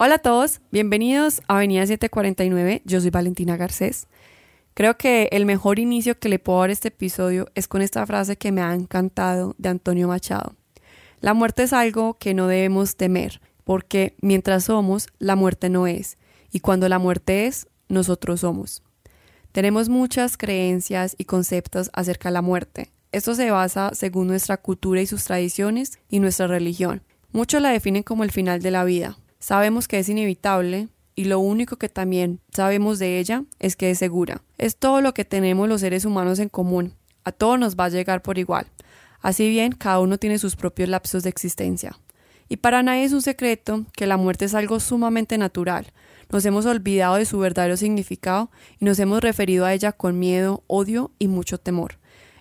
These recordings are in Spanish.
Hola a todos, bienvenidos a Avenida 749. Yo soy Valentina Garcés. Creo que el mejor inicio que le puedo dar a este episodio es con esta frase que me ha encantado de Antonio Machado. La muerte es algo que no debemos temer, porque mientras somos, la muerte no es, y cuando la muerte es, nosotros somos. Tenemos muchas creencias y conceptos acerca de la muerte. Esto se basa según nuestra cultura y sus tradiciones y nuestra religión. Muchos la definen como el final de la vida, Sabemos que es inevitable y lo único que también sabemos de ella es que es segura. Es todo lo que tenemos los seres humanos en común. A todos nos va a llegar por igual. Así bien, cada uno tiene sus propios lapsos de existencia. Y para nadie es un secreto que la muerte es algo sumamente natural. Nos hemos olvidado de su verdadero significado y nos hemos referido a ella con miedo, odio y mucho temor.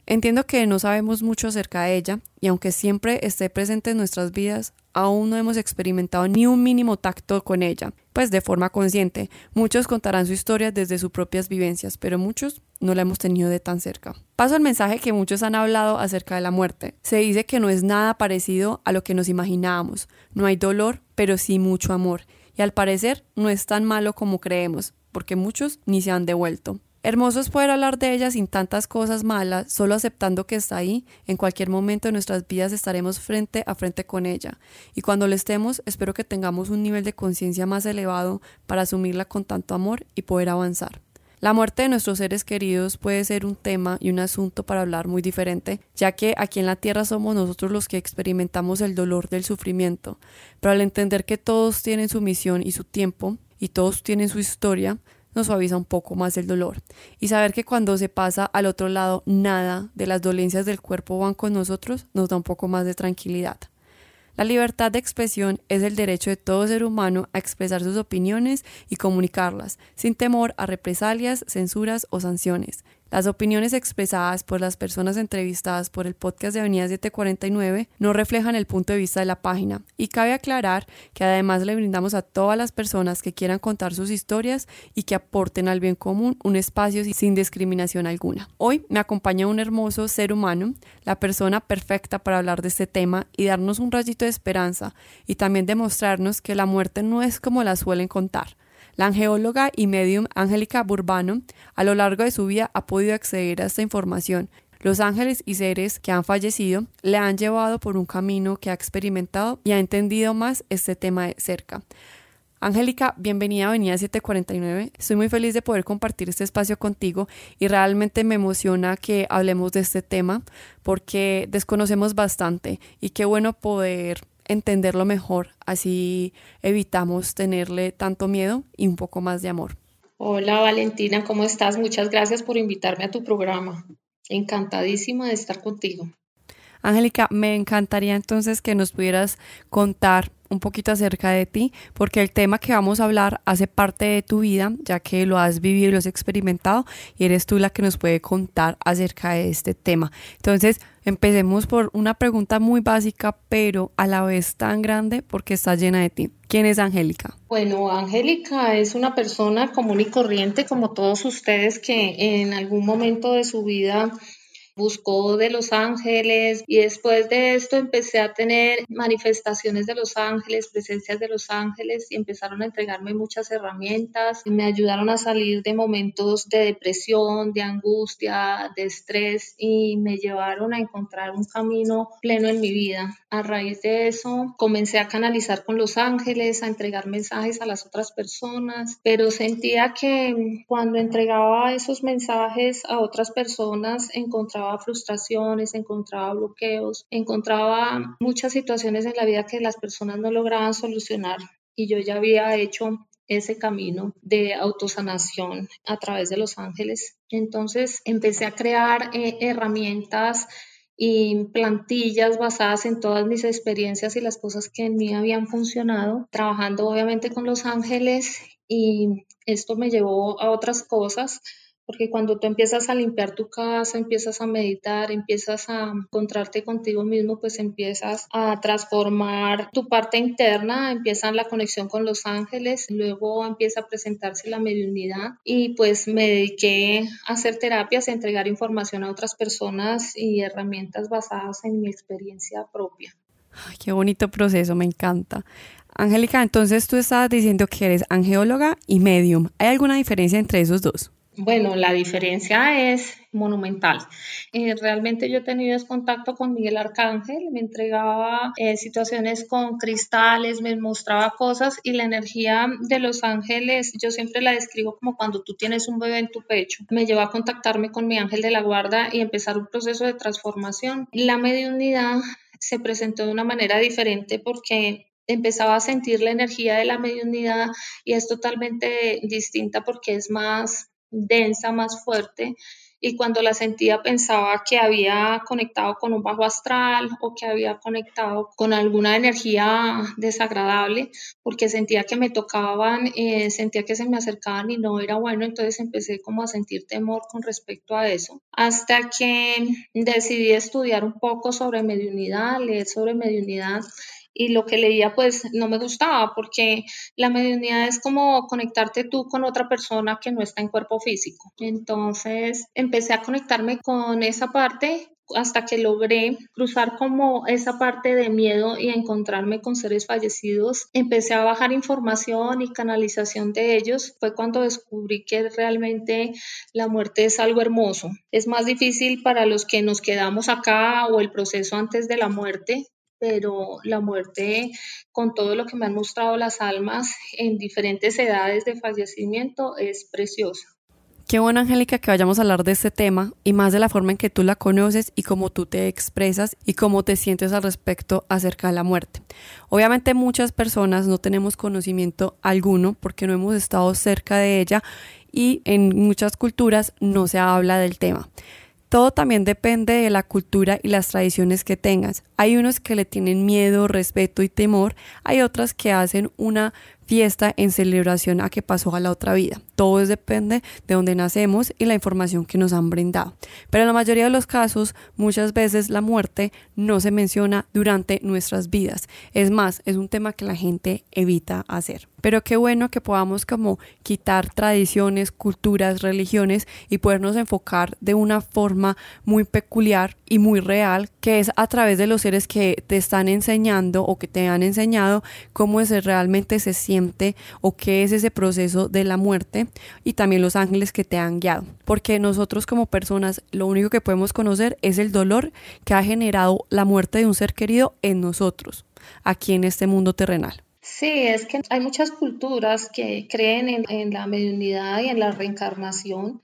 Entiendo que no sabemos mucho acerca de ella y aunque siempre esté presente en nuestras vidas, aún no hemos experimentado ni un mínimo tacto con ella, pues de forma consciente. Muchos contarán su historia desde sus propias vivencias, pero muchos no la hemos tenido de tan cerca. Paso al mensaje que muchos han hablado acerca de la muerte. Se dice que no es nada parecido a lo que nos imaginábamos. No hay dolor, pero sí mucho amor. Y al parecer no es tan malo como creemos, porque muchos ni se han devuelto. Hermoso es poder hablar de ella sin tantas cosas malas, solo aceptando que está ahí. En cualquier momento de nuestras vidas estaremos frente a frente con ella. Y cuando lo estemos, espero que tengamos un nivel de conciencia más elevado para asumirla con tanto amor y poder avanzar. La muerte de nuestros seres queridos puede ser un tema y un asunto para hablar muy diferente, ya que aquí en la Tierra somos nosotros los que experimentamos el dolor del sufrimiento, pero al entender que todos tienen su misión y su tiempo, y todos tienen su historia, nos suaviza un poco más el dolor. Y saber que cuando se pasa al otro lado nada de las dolencias del cuerpo van con nosotros nos da un poco más de tranquilidad. La libertad de expresión es el derecho de todo ser humano a expresar sus opiniones y comunicarlas, sin temor a represalias, censuras o sanciones. Las opiniones expresadas por las personas entrevistadas por el podcast de Avenida 749 no reflejan el punto de vista de la página y cabe aclarar que además le brindamos a todas las personas que quieran contar sus historias y que aporten al bien común un espacio sin discriminación alguna. Hoy me acompaña un hermoso ser humano, la persona perfecta para hablar de este tema y darnos un rayito de esperanza y también demostrarnos que la muerte no es como la suelen contar la angeóloga y medium Angélica Burbano a lo largo de su vida ha podido acceder a esta información. Los ángeles y seres que han fallecido le han llevado por un camino que ha experimentado y ha entendido más este tema de cerca. Angélica, bienvenida a Avenida 749. Estoy muy feliz de poder compartir este espacio contigo y realmente me emociona que hablemos de este tema porque desconocemos bastante y qué bueno poder entenderlo mejor, así evitamos tenerle tanto miedo y un poco más de amor. Hola Valentina, ¿cómo estás? Muchas gracias por invitarme a tu programa. Encantadísima de estar contigo. Angélica, me encantaría entonces que nos pudieras contar un poquito acerca de ti, porque el tema que vamos a hablar hace parte de tu vida, ya que lo has vivido y lo has experimentado, y eres tú la que nos puede contar acerca de este tema. Entonces, empecemos por una pregunta muy básica, pero a la vez tan grande porque está llena de ti. ¿Quién es Angélica? Bueno, Angélica es una persona común y corriente como todos ustedes que en algún momento de su vida buscó de los ángeles y después de esto empecé a tener manifestaciones de los ángeles, presencias de los ángeles y empezaron a entregarme muchas herramientas y me ayudaron a salir de momentos de depresión, de angustia, de estrés y me llevaron a encontrar un camino pleno en mi vida. A raíz de eso comencé a canalizar con los ángeles, a entregar mensajes a las otras personas, pero sentía que cuando entregaba esos mensajes a otras personas encontraba frustraciones, encontraba bloqueos, encontraba muchas situaciones en la vida que las personas no lograban solucionar y yo ya había hecho ese camino de autosanación a través de los ángeles. Entonces empecé a crear eh, herramientas y plantillas basadas en todas mis experiencias y las cosas que en mí habían funcionado, trabajando obviamente con los ángeles y esto me llevó a otras cosas porque cuando tú empiezas a limpiar tu casa, empiezas a meditar, empiezas a encontrarte contigo mismo, pues empiezas a transformar tu parte interna, empieza la conexión con los ángeles, luego empieza a presentarse la mediunidad y pues me dediqué a hacer terapias, a entregar información a otras personas y herramientas basadas en mi experiencia propia. qué bonito proceso, me encanta. Angélica, entonces tú estabas diciendo que eres angeóloga y medium. ¿Hay alguna diferencia entre esos dos? Bueno, la diferencia es monumental. Eh, realmente yo he tenido contacto con Miguel Arcángel, me entregaba eh, situaciones con cristales, me mostraba cosas y la energía de los ángeles, yo siempre la describo como cuando tú tienes un bebé en tu pecho. Me llevó a contactarme con mi ángel de la guarda y empezar un proceso de transformación. La mediunidad se presentó de una manera diferente porque empezaba a sentir la energía de la mediunidad y es totalmente distinta porque es más densa, más fuerte. Y cuando la sentía pensaba que había conectado con un bajo astral o que había conectado con alguna energía desagradable, porque sentía que me tocaban, eh, sentía que se me acercaban y no era bueno, entonces empecé como a sentir temor con respecto a eso. Hasta que decidí estudiar un poco sobre mediunidad, leer sobre mediunidad y lo que leía pues no me gustaba porque la mediunidad es como conectarte tú con otra persona que no está en cuerpo físico. Entonces empecé a conectarme con esa parte hasta que logré cruzar como esa parte de miedo y encontrarme con seres fallecidos, empecé a bajar información y canalización de ellos. Fue cuando descubrí que realmente la muerte es algo hermoso. Es más difícil para los que nos quedamos acá o el proceso antes de la muerte, pero la muerte, con todo lo que me han mostrado las almas en diferentes edades de fallecimiento, es preciosa. Qué bueno, Angélica, que vayamos a hablar de este tema y más de la forma en que tú la conoces y cómo tú te expresas y cómo te sientes al respecto acerca de la muerte. Obviamente muchas personas no tenemos conocimiento alguno porque no hemos estado cerca de ella y en muchas culturas no se habla del tema. Todo también depende de la cultura y las tradiciones que tengas. Hay unos que le tienen miedo, respeto y temor, hay otras que hacen una fiesta en celebración a que pasó a la otra vida. Todo depende de dónde nacemos y la información que nos han brindado. Pero en la mayoría de los casos, muchas veces la muerte no se menciona durante nuestras vidas. Es más, es un tema que la gente evita hacer. Pero qué bueno que podamos como quitar tradiciones, culturas, religiones y podernos enfocar de una forma muy peculiar y muy real, que es a través de los seres que te están enseñando o que te han enseñado cómo es realmente se siente o qué es ese proceso de la muerte y también los ángeles que te han guiado. Porque nosotros como personas lo único que podemos conocer es el dolor que ha generado la muerte de un ser querido en nosotros, aquí en este mundo terrenal. Sí, es que hay muchas culturas que creen en, la mediunidad y en la reencarnación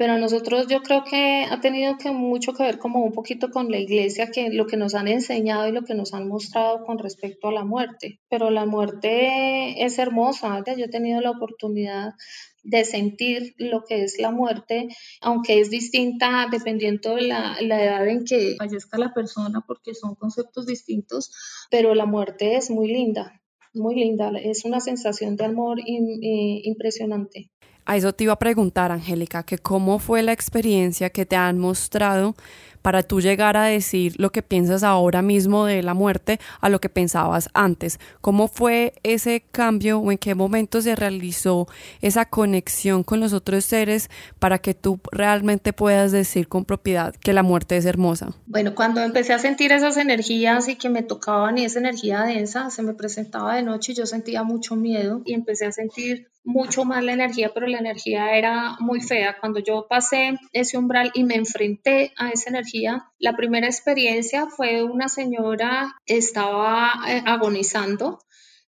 pero nosotros yo creo que ha tenido que mucho que ver como un poquito con la iglesia, que lo que nos han enseñado y lo que nos han mostrado con respecto a la muerte. Pero la muerte es hermosa, yo he tenido la oportunidad de sentir lo que es la muerte, aunque es distinta dependiendo de la, edad en que fallezca la persona, porque son conceptos distintos, pero la muerte es muy linda, muy linda, es una sensación de amor impresionante. A eso te iba a preguntar, Angélica, que cómo fue la experiencia que te han mostrado para tú llegar a decir lo que piensas ahora mismo de la muerte a lo que pensabas antes. ¿Cómo fue ese cambio o en qué momento se realizó esa conexión con los otros seres para que tú realmente puedas decir con propiedad que la muerte es hermosa? Bueno, cuando empecé a sentir esas energías y que me tocaban y esa energía densa se me presentaba de noche yo sentía mucho miedo y empecé a sentir mucho más la energía, pero la energía era muy fea. Cuando yo pasé ese umbral y me enfrenté a esa energía, la primera experiencia fue una señora estaba eh, agonizando.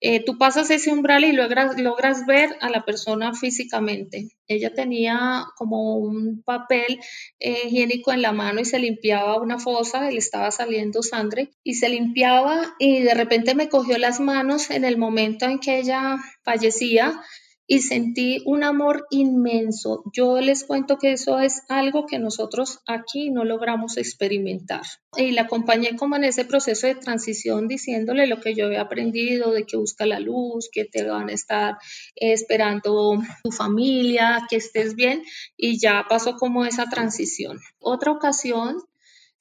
Eh, tú pasas ese umbral y logras, logras ver a la persona físicamente. Ella tenía como un papel eh, higiénico en la mano y se limpiaba una fosa, le estaba saliendo sangre y se limpiaba y de repente me cogió las manos en el momento en que ella fallecía y sentí un amor inmenso. Yo les cuento que eso es algo que nosotros aquí no logramos experimentar. Y la acompañé como en ese proceso de transición diciéndole lo que yo había aprendido, de que busca la luz, que te van a estar esperando tu familia, que estés bien y ya pasó como esa transición. Otra ocasión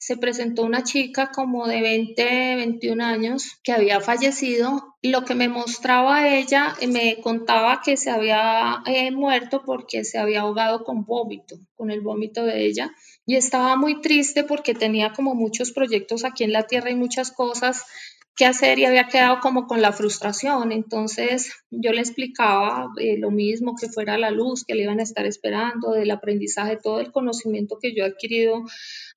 se presentó una chica como de 20, 21 años que había fallecido. Lo que me mostraba ella, eh, me contaba que se había eh, muerto porque se había ahogado con vómito, con el vómito de ella. Y estaba muy triste porque tenía como muchos proyectos aquí en la tierra y muchas cosas qué hacer y había quedado como con la frustración. Entonces yo le explicaba eh, lo mismo, que fuera la luz, que le iban a estar esperando, del aprendizaje, todo el conocimiento que yo he adquirido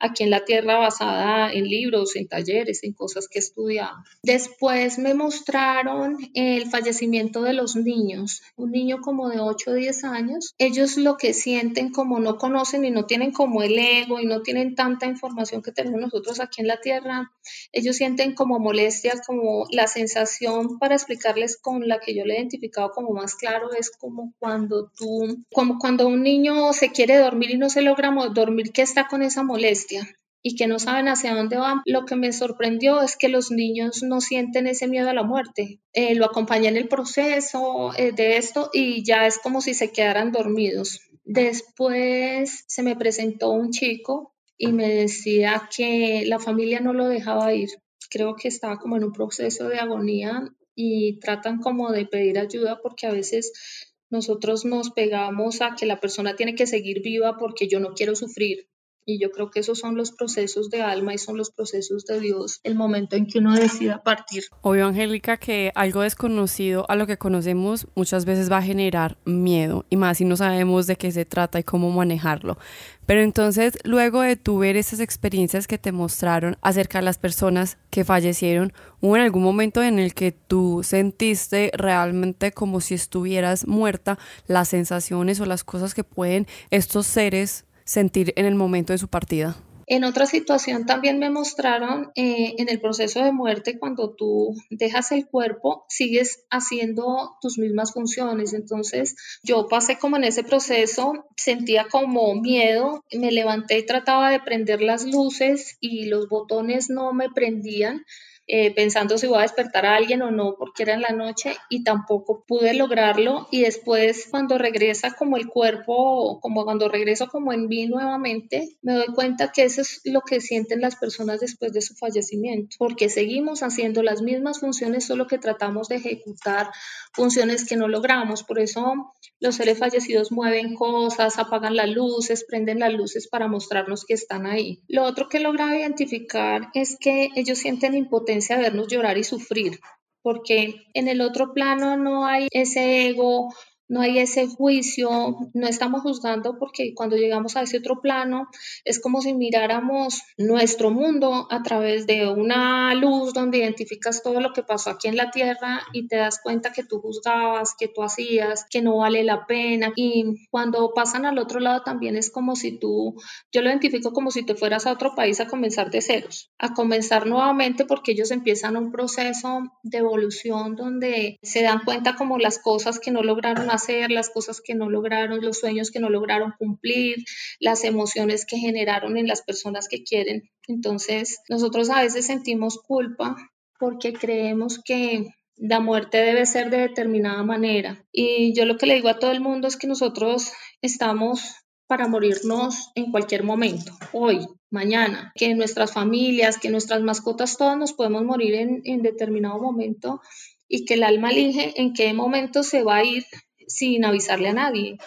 aquí en la tierra basada en libros, en talleres, en cosas que he estudiado. Después me mostraron el fallecimiento de los niños, un niño como de 8 o 10 años. Ellos lo que sienten como no conocen y no tienen como el ego y no tienen tanta información que tenemos nosotros aquí en la tierra, ellos sienten como molestia, como la sensación para explicarles con la que yo le he identificado como más claro es como cuando tú, como cuando un niño se quiere dormir y no se logra dormir, que está con esa molestia y que no saben hacia dónde van. Lo que me sorprendió es que los niños no sienten ese miedo a la muerte. Eh, lo acompañé en el proceso eh, de esto y ya es como si se quedaran dormidos. Después se me presentó un chico y me decía que la familia no lo dejaba ir. Creo que estaba como en un proceso de agonía y tratan como de pedir ayuda porque a veces nosotros nos pegamos a que la persona tiene que seguir viva porque yo no quiero sufrir. Y yo creo que esos son los procesos de alma y son los procesos de Dios, el momento en que uno decida partir. Obvio, Angélica, que algo desconocido a lo que conocemos muchas veces va a generar miedo, y más si no sabemos de qué se trata y cómo manejarlo. Pero entonces, luego de tu ver esas experiencias que te mostraron acerca de las personas que fallecieron, ¿hubo en algún momento en el que tú sentiste realmente como si estuvieras muerta las sensaciones o las cosas que pueden estos seres sentir en el momento de su partida? En otra situación también me mostraron eh, en el proceso de muerte, cuando tú dejas el cuerpo, sigues haciendo tus mismas funciones. Entonces yo pasé como en ese proceso, sentía como miedo, me levanté y trataba de prender las luces y los botones no me prendían. Eh, pensando si voy a despertar a alguien o no, porque era en la noche y tampoco pude lograrlo. Y después, cuando regresa como el cuerpo, como cuando regreso como en mí nuevamente, me doy cuenta que eso es lo que sienten las personas después de su fallecimiento, porque seguimos haciendo las mismas funciones, solo que tratamos de ejecutar funciones que no logramos. Por eso los seres fallecidos mueven cosas, apagan las luces, prenden las luces para mostrarnos que están ahí. Lo otro que he logrado identificar es que ellos sienten impotencia de vernos llorar y sufrir, porque en el otro plano no hay ese ego no hay ese juicio, no estamos juzgando porque cuando llegamos a ese otro plano es como si miráramos nuestro mundo a través de una luz donde identificas todo lo que pasó aquí en la tierra y te das cuenta que tú juzgabas, que tú hacías, que no vale la pena. Y cuando pasan al otro lado también es como si tú, yo lo identifico como si te fueras a otro país a comenzar de ceros, a comenzar nuevamente porque ellos empiezan un proceso de evolución donde se dan cuenta como las cosas que no lograron hacer, las cosas que no lograron, los sueños que no lograron cumplir, las emociones que generaron en las personas que quieren. Entonces, nosotros a veces sentimos culpa porque creemos que la muerte debe ser de determinada manera. Y yo lo que le digo a todo el mundo es que nosotros estamos para morirnos en cualquier momento, hoy, mañana, que nuestras familias, que nuestras mascotas, todas nos podemos morir en, en determinado momento y que el alma elige en qué momento se va a ir sin avisarle a nadie.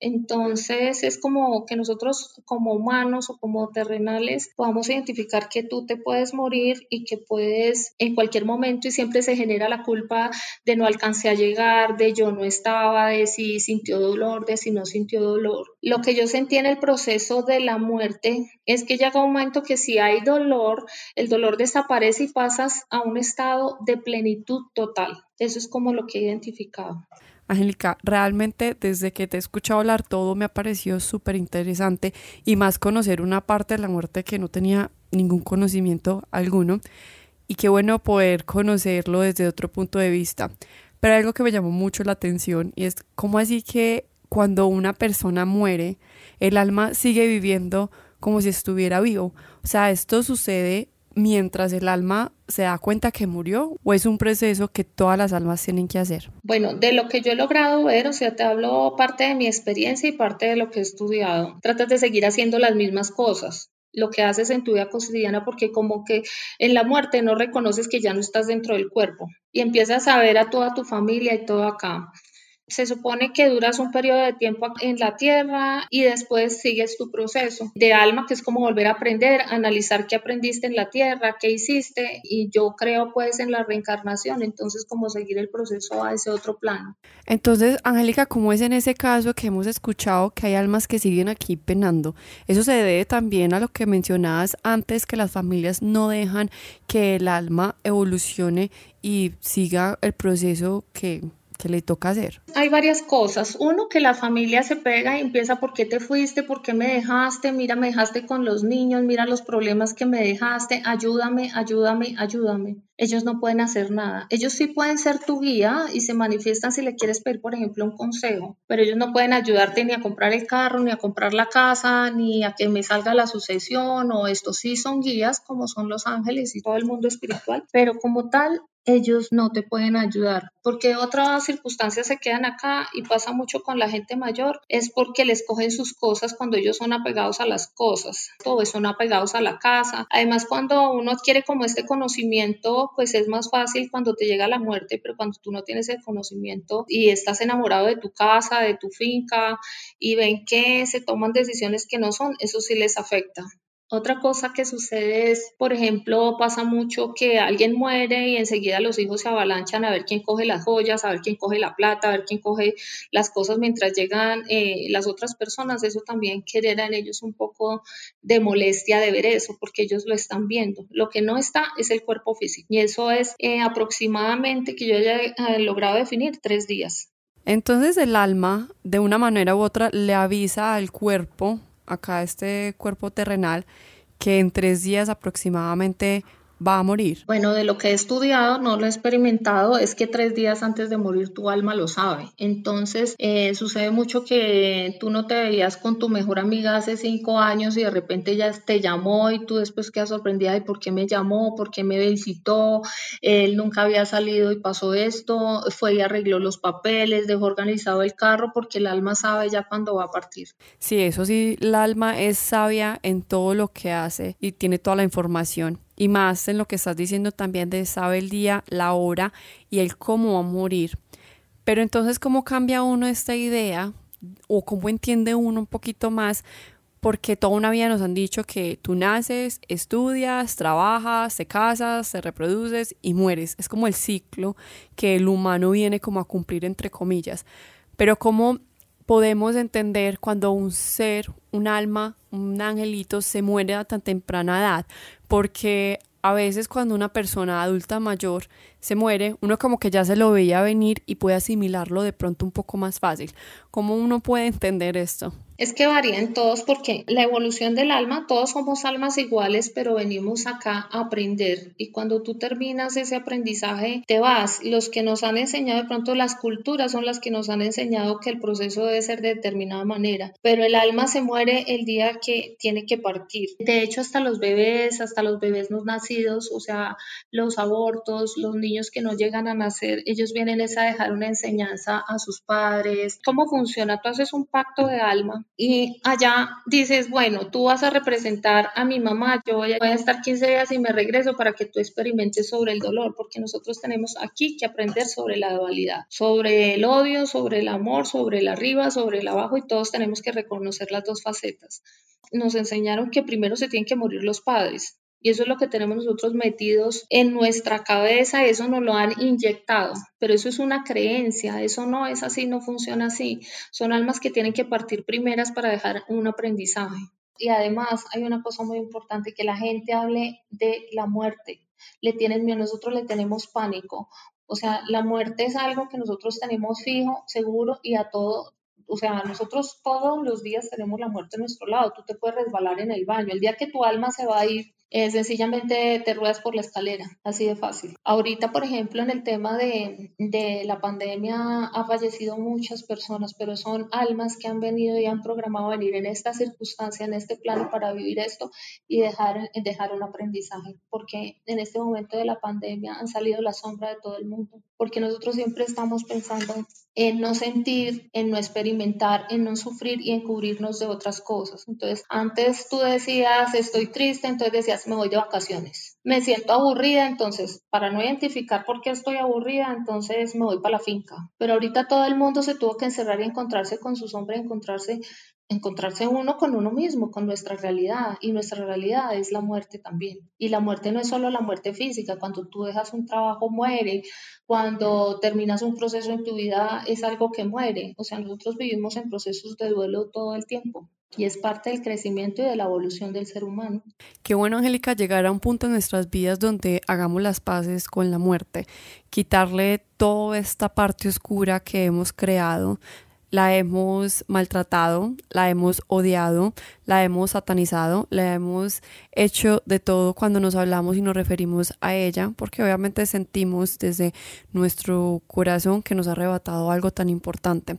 Entonces es como que nosotros como humanos o como terrenales podamos identificar que tú te puedes morir y que puedes en cualquier momento y siempre se genera la culpa de no alcancé a llegar, de yo no estaba, de si sintió dolor, de si no sintió dolor. Lo que yo sentí en el proceso de la muerte es que llega un momento que si hay dolor, el dolor desaparece y pasas a un estado de plenitud total. Eso es como lo que he identificado. Angélica, realmente desde que te he escuchado hablar todo me ha parecido súper interesante y más conocer una parte de la muerte que no tenía ningún conocimiento alguno y qué bueno poder conocerlo desde otro punto de vista. Pero algo que me llamó mucho la atención y es cómo así que cuando una persona muere, el alma sigue viviendo como si estuviera vivo. O sea, esto sucede mientras el alma se da cuenta que murió o es un proceso que todas las almas tienen que hacer? Bueno, de lo que yo he logrado ver, o sea, te hablo parte de mi experiencia y parte de lo que he estudiado. Tratas de seguir haciendo las mismas cosas lo que haces en tu vida cotidiana porque como que en la muerte no reconoces que ya no estás dentro del cuerpo y empiezas a ver a toda tu familia y todo acá. Se supone que duras un periodo de tiempo en la tierra y después sigues tu proceso de alma, que es como volver a aprender, analizar qué aprendiste en la tierra, qué hiciste y yo creo pues en la reencarnación, entonces como seguir el proceso a ese otro plano. Entonces, Angélica, ¿cómo es en ese caso que hemos escuchado que hay almas que siguen aquí penando? Eso se debe también a lo que mencionabas antes, que las familias no dejan que el alma evolucione y siga el proceso que ¿Qué le toca hacer? Hay varias cosas. Uno, que la familia se pega y empieza, ¿por qué te fuiste? ¿Por qué me dejaste? Mira, me dejaste con los niños, mira los problemas que me dejaste, ayúdame, ayúdame, ayúdame. Ellos no pueden hacer nada. Ellos sí pueden ser tu guía y se manifiestan si le quieres pedir, por ejemplo, un consejo, pero ellos no pueden ayudarte ni a comprar el carro, ni a comprar la casa, ni a que me salga la sucesión, o estos sí son guías, como son los ángeles y todo el mundo espiritual, pero como tal, ellos no te pueden ayudar, porque otras circunstancias se quedan acá y pasa mucho con la gente mayor, es porque les cogen sus cosas cuando ellos son apegados a las cosas, o son apegados a la casa. Además, cuando uno adquiere como este conocimiento, pues es más fácil cuando te llega la muerte, pero cuando tú no tienes el conocimiento y estás enamorado de tu casa, de tu finca, y ven que se toman decisiones que no son, eso sí les afecta. Otra cosa que sucede es, por ejemplo, pasa mucho que alguien muere y enseguida los hijos se avalanchan a ver quién coge las joyas, a ver quién coge la plata, a ver quién coge las cosas mientras llegan eh, las otras personas. Eso también genera en ellos un poco de molestia de ver eso, porque ellos lo están viendo. Lo que no está es el cuerpo físico. Y eso es eh, aproximadamente que yo haya eh, logrado definir tres días. Entonces el alma, de una manera u otra, le avisa al cuerpo acá este cuerpo terrenal que en tres días aproximadamente va a morir? Bueno, de lo que he estudiado, no lo he experimentado, es que tres días antes de morir tu alma lo sabe. Entonces, eh, sucede mucho que tú no te veías con tu mejor amiga hace cinco años y de repente ya te llamó y tú después quedas sorprendida de por qué me llamó, por qué me visitó, él nunca había salido y pasó esto, fue y arregló los papeles, dejó organizado el carro porque el alma sabe ya cuándo va a partir. Sí, eso sí, el alma es sabia en todo lo que hace y tiene toda la información y más en lo que estás diciendo también de sabe el día, la hora y el cómo va a morir. Pero entonces, ¿cómo cambia uno esta idea o cómo entiende uno un poquito más? Porque toda una vida nos han dicho que tú naces, estudias, trabajas, te casas, te reproduces y mueres. Es como el ciclo que el humano viene como a cumplir entre comillas. Pero ¿cómo podemos entender cuando un ser, un alma, un angelito se muere a tan temprana edad, porque a veces cuando una persona adulta mayor se muere, uno como que ya se lo veía venir y puede asimilarlo de pronto un poco más fácil. ¿Cómo uno puede entender esto? Es que varían todos porque la evolución del alma, todos somos almas iguales, pero venimos acá a aprender. Y cuando tú terminas ese aprendizaje, te vas. Los que nos han enseñado, de pronto las culturas son las que nos han enseñado que el proceso debe ser de determinada manera. Pero el alma se muere el día que tiene que partir. De hecho, hasta los bebés, hasta los bebés no nacidos, o sea, los abortos, los niños que no llegan a nacer, ellos vienen a dejar una enseñanza a sus padres. ¿Cómo funciona? Tú haces un pacto de alma y allá dices, bueno, tú vas a representar a mi mamá, yo voy a estar 15 días y me regreso para que tú experimentes sobre el dolor, porque nosotros tenemos aquí que aprender sobre la dualidad, sobre el odio, sobre el amor, sobre el arriba, sobre el abajo y todos tenemos que reconocer las dos facetas. Nos enseñaron que primero se tienen que morir los padres, y eso es lo que tenemos nosotros metidos en nuestra cabeza, eso nos lo han inyectado, pero eso es una creencia, eso no es así, no funciona así. Son almas que tienen que partir primeras para dejar un aprendizaje. Y además hay una cosa muy importante, que la gente hable de la muerte. Le tienen miedo, nosotros le tenemos pánico. O sea, la muerte es algo que nosotros tenemos fijo, seguro y a todo, o sea, nosotros todos los días tenemos la muerte a nuestro lado. Tú te puedes resbalar en el baño. El día que tu alma se va a ir, eh, sencillamente te ruedas por la escalera, así de fácil. Ahorita, por ejemplo, en el tema de, de, la pandemia ha fallecido muchas personas, pero son almas que han venido y han programado venir en esta circunstancia, en este plano para vivir esto y dejar, dejar un aprendizaje, porque en este momento de la pandemia han salido la sombra de todo el mundo. Porque nosotros siempre estamos pensando en no sentir, en no experimentar, en no sufrir y en cubrirnos de otras cosas. Entonces, antes tú decías, estoy triste, entonces decías, me voy de vacaciones. Me siento aburrida, entonces, para no identificar por qué estoy aburrida, entonces me voy para la finca. Pero ahorita todo el mundo se tuvo que encerrar y encontrarse con su sombra, encontrarse encontrarse uno con uno mismo, con nuestra realidad. Y nuestra realidad es la muerte también. Y la muerte no es solo la muerte física. Cuando tú dejas un trabajo, muere. Cuando terminas un proceso en tu vida, es algo que muere. O sea, nosotros vivimos en procesos de duelo todo el tiempo. Y es parte del crecimiento y de la evolución del ser humano. Qué bueno, Angélica, llegar a un punto en nuestras vidas donde hagamos las paces con la muerte, quitarle toda esta parte oscura que hemos creado, la hemos maltratado, la hemos odiado, la hemos satanizado, la hemos hecho de todo cuando nos hablamos y nos referimos a ella, porque obviamente sentimos desde nuestro corazón que nos ha arrebatado algo tan importante.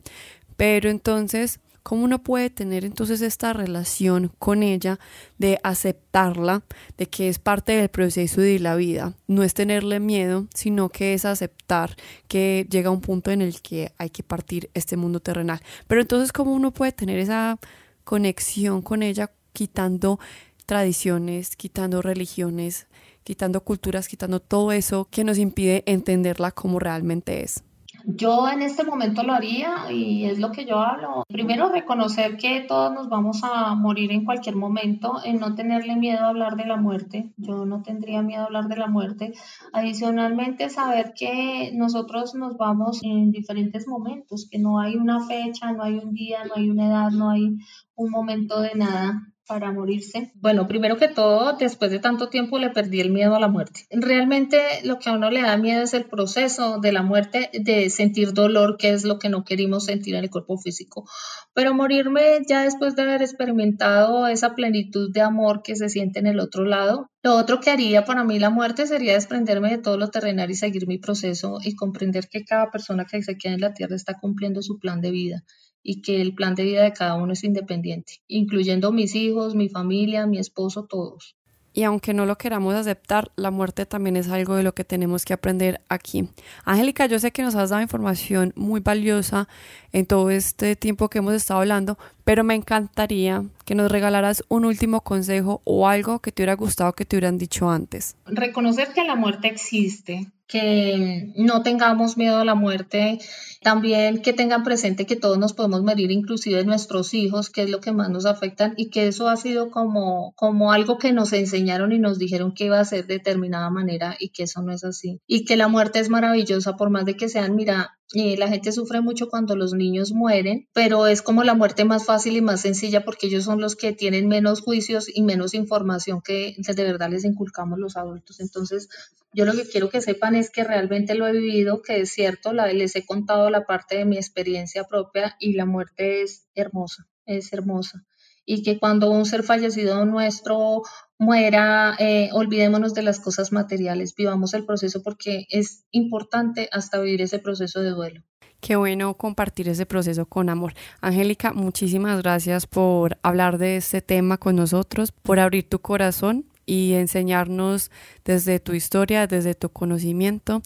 Pero entonces ¿Cómo uno puede tener entonces esta relación con ella de aceptarla, de que es parte del proceso de la vida? No es tenerle miedo, sino que es aceptar que llega un punto en el que hay que partir este mundo terrenal. Pero entonces, ¿cómo uno puede tener esa conexión con ella quitando tradiciones, quitando religiones, quitando culturas, quitando todo eso que nos impide entenderla como realmente es? Yo en este momento lo haría y es lo que yo hablo. Primero, reconocer que todos nos vamos a morir en cualquier momento, en no tenerle miedo a hablar de la muerte. Yo no tendría miedo a hablar de la muerte. Adicionalmente, saber que nosotros nos vamos en diferentes momentos, que no hay una fecha, no hay un día, no hay una edad, no hay un momento de nada para morirse? Bueno, primero que todo, después de tanto tiempo le perdí el miedo a la muerte. Realmente lo que a uno le da miedo es el proceso de la muerte, de sentir dolor, que es lo que no queremos sentir en el cuerpo físico. Pero morirme ya después de haber experimentado esa plenitud de amor que se siente en el otro lado, lo otro que haría para mí la muerte sería desprenderme de todo lo terrenal y seguir mi proceso y comprender que cada persona que se queda en la tierra está cumpliendo su plan de vida y que el plan de vida de cada uno es independiente, incluyendo mis hijos, mi familia, mi esposo, todos. Y aunque no lo queramos aceptar, la muerte también es algo de lo que tenemos que aprender aquí. Angélica, yo sé que nos has dado información muy valiosa en todo este tiempo que hemos estado hablando, pero me encantaría que nos regalaras un último consejo o algo que te hubiera gustado que te hubieran dicho antes. Reconocer que la muerte existe, que no tengamos miedo a la muerte, también que tengan presente que todos nos podemos morir, inclusive nuestros hijos, que es lo que más nos afectan y que eso ha sido como, como algo que nos enseñaron y nos dijeron que iba a ser de determinada manera y que eso no es así. Y que la muerte es maravillosa, por más de que sean, mira, eh, la gente sufre mucho cuando los niños mueren, pero es como la muerte más fácil y más sencilla porque ellos son los que tienen menos juicios y menos información que de verdad les inculcamos los adultos. Entonces, yo lo que quiero que sepan es que realmente lo he vivido, que es cierto, les he contado la parte de mi experiencia propia y la muerte es hermosa, es hermosa. Y que cuando un ser fallecido nuestro muera, eh, olvidémonos de las cosas materiales, vivamos el proceso porque es importante hasta vivir ese proceso de duelo. Qué bueno compartir ese proceso con amor. Angélica, muchísimas gracias por hablar de este tema con nosotros, por abrir tu corazón y enseñarnos desde tu historia, desde tu conocimiento.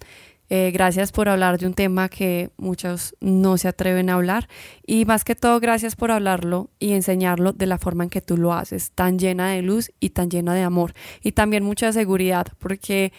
Eh, gracias por hablar de un tema que muchos no se atreven a hablar y más que todo gracias por hablarlo y enseñarlo de la forma en que tú lo haces, tan llena de luz y tan llena de amor y también mucha seguridad porque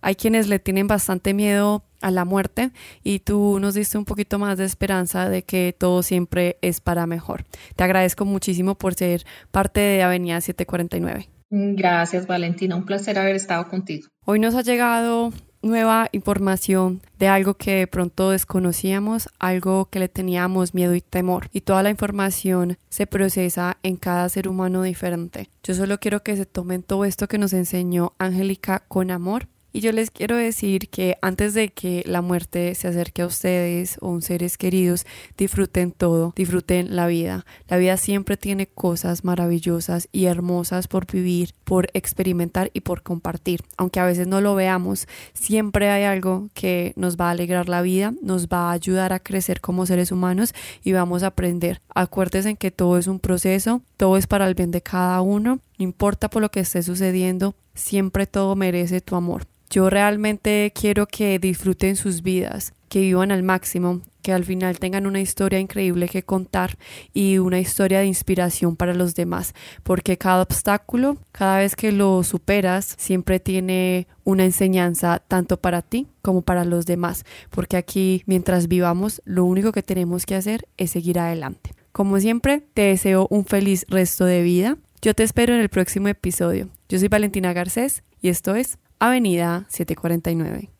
hay quienes le tienen bastante miedo a la muerte y tú nos diste un poquito más de esperanza de que todo siempre es para mejor. Te agradezco muchísimo por ser parte de Avenida 749. Gracias Valentina, un placer haber estado contigo. Hoy nos ha llegado nueva información de algo que de pronto desconocíamos, algo que le teníamos miedo y temor. Y toda la información se procesa en cada ser humano diferente. Yo solo quiero que se tomen todo esto que nos enseñó Angélica con amor y yo les quiero decir que antes de que la muerte se acerque a ustedes o a seres queridos, disfruten todo, disfruten la vida. La vida siempre tiene cosas maravillosas y hermosas por vivir, por experimentar y por compartir. Aunque a veces no lo veamos, siempre hay algo que nos va a alegrar la vida, nos va a ayudar a crecer como seres humanos y vamos a aprender. Acuérdense que todo es un proceso, todo es para el bien de cada uno, no importa por lo que esté sucediendo, siempre todo merece tu amor. Yo realmente quiero que disfruten sus vidas, que vivan al máximo, que al final tengan una historia increíble que contar y una historia de inspiración para los demás, porque cada obstáculo, cada vez que lo superas, siempre tiene una enseñanza tanto para ti como para los demás, porque aquí mientras vivamos lo único que tenemos que hacer es seguir adelante. Como siempre, te deseo un feliz resto de vida. Yo te espero en el próximo episodio. Yo soy Valentina Garcés y esto es Avenida 749.